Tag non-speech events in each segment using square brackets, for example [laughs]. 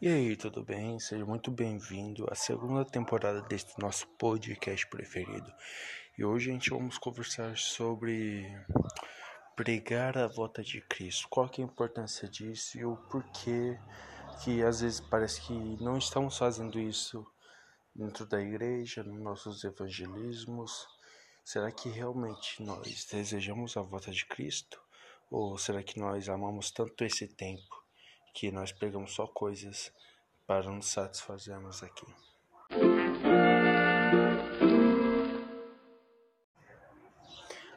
E aí, tudo bem? Seja muito bem-vindo à segunda temporada deste nosso podcast preferido. E hoje a gente vamos conversar sobre pregar a volta de Cristo. Qual é a importância disso e o porquê que às vezes parece que não estamos fazendo isso dentro da igreja, nos nossos evangelismos. Será que realmente nós desejamos a volta de Cristo? Ou será que nós amamos tanto esse tempo que nós pegamos só coisas para nos satisfazermos aqui.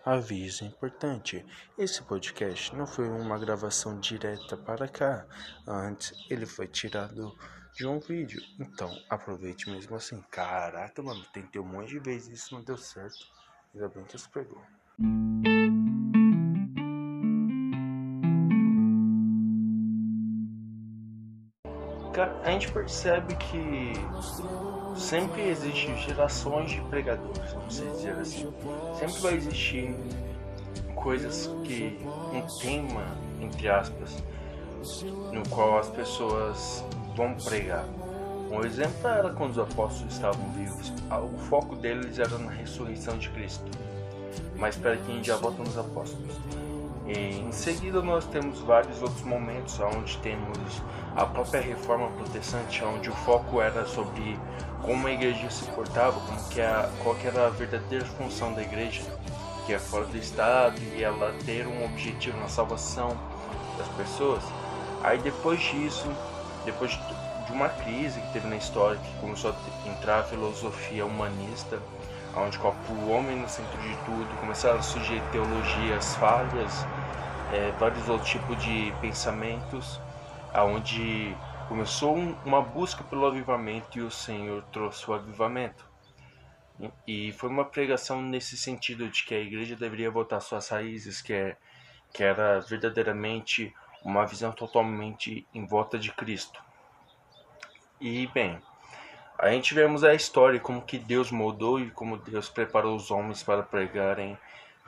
Aviso importante: esse podcast não foi uma gravação direta para cá, antes ele foi tirado de um vídeo. Então aproveite mesmo assim. Caraca, mano, tentei um monte de vezes isso não deu certo. Ainda bem que isso pegou. A gente percebe que sempre existe gerações de pregadores, vamos dizer assim. Sempre vai existir coisas que um tema, entre aspas, no qual as pessoas vão pregar. Um exemplo era quando os apóstolos estavam vivos. O foco deles era na ressurreição de Cristo. Mas para que a gente já volta nos apóstolos. E em seguida nós temos vários outros momentos onde temos a própria reforma protestante, onde o foco era sobre como a igreja se portava, como que a, qual que era a verdadeira função da igreja, que é fora do Estado e ela ter um objetivo na salvação das pessoas. Aí depois disso, depois de uma crise que teve na história, que começou a entrar a filosofia humanista, onde coloca o homem no centro de tudo, começaram a surgir teologias falhas, é, vários outros tipos de pensamentos, aonde começou uma busca pelo avivamento e o Senhor trouxe o avivamento. E foi uma pregação nesse sentido de que a igreja deveria voltar suas raízes, que, é, que era verdadeiramente uma visão totalmente em volta de Cristo. E bem, a gente vemos a história, como que Deus moldou e como Deus preparou os homens para pregarem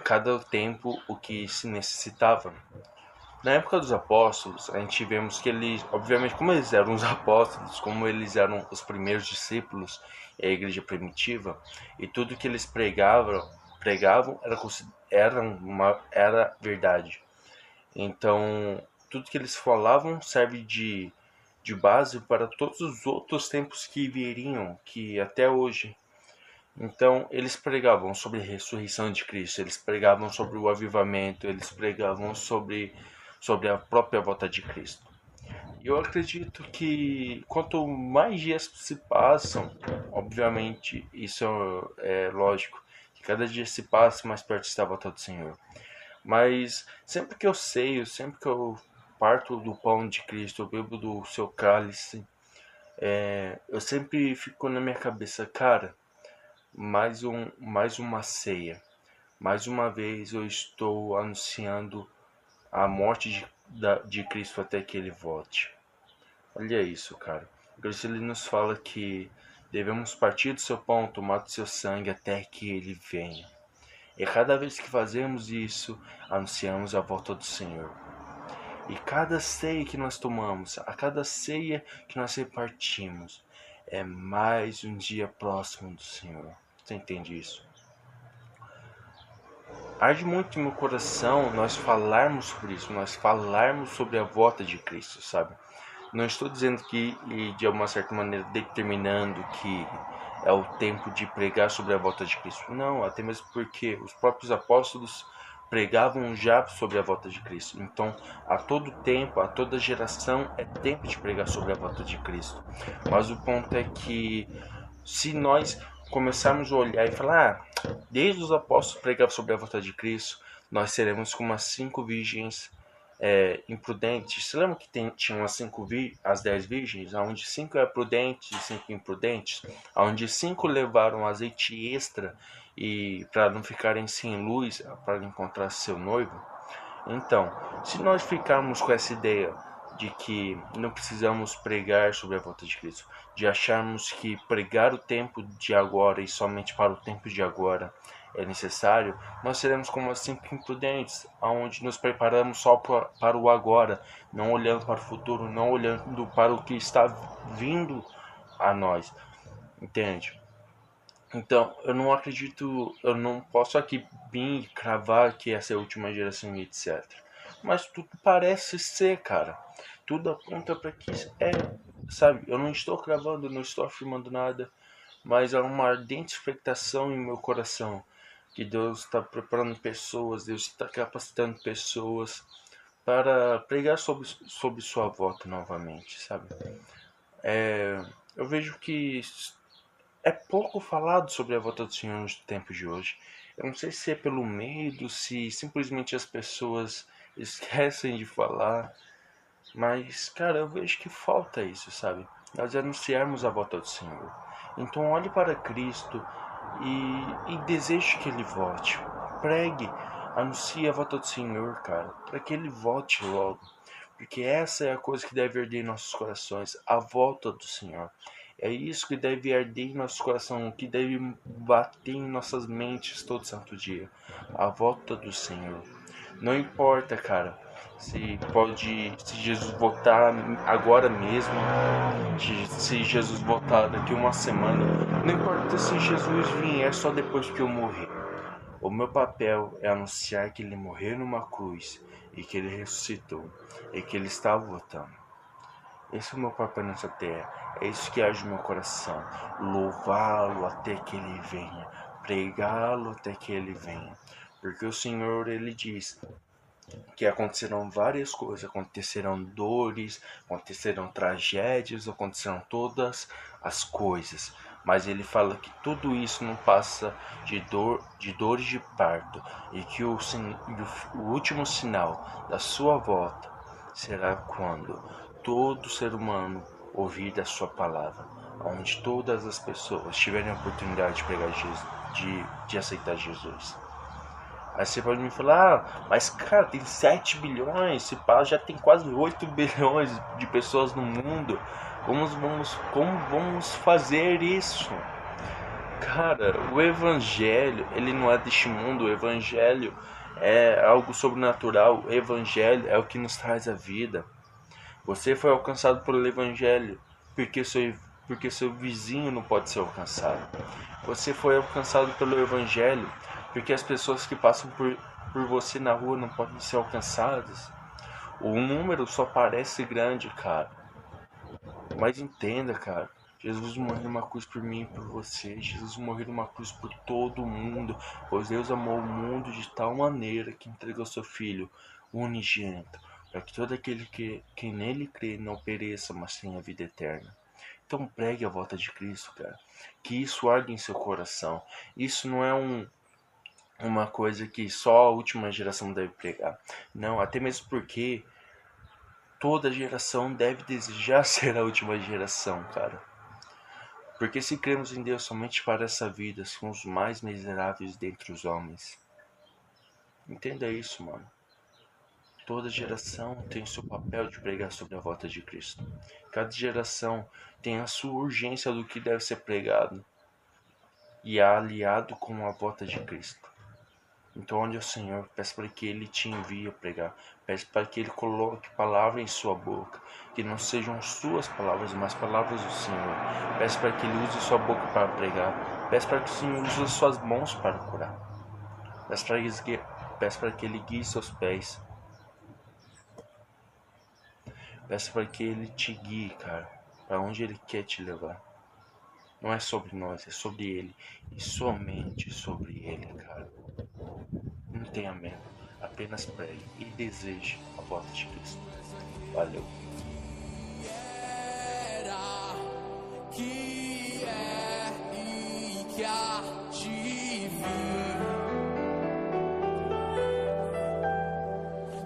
cada tempo o que se necessitava. Na época dos apóstolos, a gente vemos que eles, obviamente, como eles eram os [laughs] apóstolos, como eles eram os primeiros discípulos, a igreja primitiva, e tudo que eles pregavam, pregavam era, era, uma, era verdade. Então, tudo que eles falavam serve de de base para todos os outros tempos que viriam, que até hoje. Então, eles pregavam sobre a ressurreição de Cristo, eles pregavam sobre o avivamento, eles pregavam sobre, sobre a própria volta de Cristo. Eu acredito que quanto mais dias se passam, obviamente, isso é lógico, que cada dia se passa, mais perto está a volta do Senhor. Mas sempre que eu sei, sempre que eu parto do pão de Cristo, eu bebo do seu cálice, é, eu sempre fico na minha cabeça, cara, mais, um, mais uma ceia. Mais uma vez eu estou anunciando a morte de, da, de Cristo até que ele volte. Olha isso, cara. Cristo ele nos fala que devemos partir do seu pão, tomar do seu sangue até que ele venha. E cada vez que fazemos isso, anunciamos a volta do Senhor. E cada ceia que nós tomamos, a cada ceia que nós repartimos, é mais um dia próximo do Senhor. Você entende isso? Arde muito no meu coração nós falarmos sobre isso, nós falarmos sobre a volta de Cristo, sabe? Não estou dizendo que, de alguma certa maneira, determinando que é o tempo de pregar sobre a volta de Cristo. Não, até mesmo porque os próprios apóstolos pregavam já sobre a volta de Cristo. Então, a todo tempo, a toda geração, é tempo de pregar sobre a volta de Cristo. Mas o ponto é que, se nós começarmos a olhar e falar, ah, desde os apóstolos pregavam sobre a volta de Cristo, nós seremos como as cinco virgens é, imprudentes. Você lembra que tem, tinham as cinco as dez virgens, onde cinco eram prudentes e cinco imprudentes, onde cinco levaram azeite extra e para não ficarem sem luz para encontrar seu noivo. Então, se nós ficarmos com essa ideia de que não precisamos pregar sobre a volta de Cristo, de acharmos que pregar o tempo de agora e somente para o tempo de agora é necessário, nós seremos como as cinco imprudentes, aonde nos preparamos só para o agora, não olhando para o futuro, não olhando para o que está vindo a nós. Entende? Então, eu não acredito, eu não posso aqui vir cravar que essa é a última geração e etc. Mas tudo parece ser, cara. Tudo aponta para que é, sabe? Eu não estou cravando, não estou afirmando nada, mas há uma ardente expectação em meu coração que Deus está preparando pessoas, Deus está capacitando pessoas para pregar sobre, sobre sua volta novamente, sabe? É, eu vejo que é pouco falado sobre a volta do Senhor nos tempos de hoje. Eu não sei se é pelo medo, se simplesmente as pessoas esquecem de falar, mas, cara, eu vejo que falta isso, sabe? Nós anunciarmos a volta do Senhor. Então, olhe para Cristo e, e deseje que Ele volte. Pregue, anuncie a volta do Senhor, cara, para que Ele volte logo. Porque essa é a coisa que deve arder em nossos corações, a volta do Senhor. É isso que deve arder em nosso coração, que deve bater em nossas mentes todo santo dia. A volta do Senhor. Não importa, cara, se pode, se Jesus voltar agora mesmo, se Jesus voltar daqui uma semana, não importa se Jesus vier só depois que eu morrer. O meu papel é anunciar que ele morreu numa cruz e que ele ressuscitou e que ele está voltando. Esse é o meu papel nessa terra. É isso que age no meu coração. Louvá-lo até que ele venha. Pregá-lo até que ele venha. Porque o Senhor, ele diz que acontecerão várias coisas, acontecerão dores, acontecerão tragédias, acontecerão todas as coisas. Mas ele fala que tudo isso não passa de dor, de dores de parto, e que o, o último sinal da sua volta será quando todo ser humano ouvir da sua palavra, onde todas as pessoas tiverem a oportunidade de pregar Jesus, de, de aceitar Jesus. Aí você pode me falar, ah, mas cara, tem 7 bilhões, se pá, já tem quase 8 [laughs] bilhões de pessoas no mundo. Como vamos, como vamos fazer isso? Cara, o evangelho, ele não é deste mundo, o evangelho é algo sobrenatural, o evangelho é o que nos traz a vida. Você foi alcançado pelo evangelho, porque seu, porque seu vizinho não pode ser alcançado. Você foi alcançado pelo evangelho, porque as pessoas que passam por, por você na rua não podem ser alcançadas. O número só parece grande, cara. Mas entenda, cara. Jesus morreu numa cruz por mim e por você. Jesus morreu numa cruz por todo mundo. Pois Deus amou o mundo de tal maneira que entregou seu Filho unigênito. Para que todo aquele que, que nele crê não pereça, mas tenha vida eterna. Então pregue a volta de Cristo, cara. Que isso arde em seu coração. Isso não é um, uma coisa que só a última geração deve pregar. Não, até mesmo porque toda geração deve desejar [laughs] ser a última geração, cara. Porque se cremos em Deus somente para essa vida, somos os mais miseráveis dentre os homens. Entenda isso, mano. Toda geração tem o seu papel de pregar sobre a volta de Cristo. Cada geração tem a sua urgência do que deve ser pregado e é aliado com a volta de Cristo. Então, onde o Senhor, peça para que Ele te envie a pregar. Peça para que Ele coloque palavra em sua boca. Que não sejam suas palavras, mas palavras do Senhor. Peça para que Ele use sua boca para pregar. Peça para que o Senhor use suas mãos para curar. Peça para, que, peça para que Ele guie seus pés. Peça para que Ele te guie, cara. Para onde Ele quer te levar. Não é sobre nós, é sobre Ele. E somente sobre Ele, cara. Tenha medo, apenas pregue e deseje a volta de Cristo. Valeu. que é e que há de vir.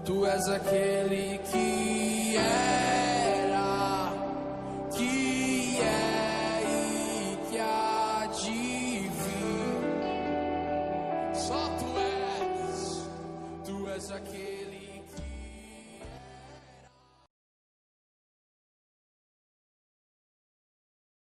Tu és aquele que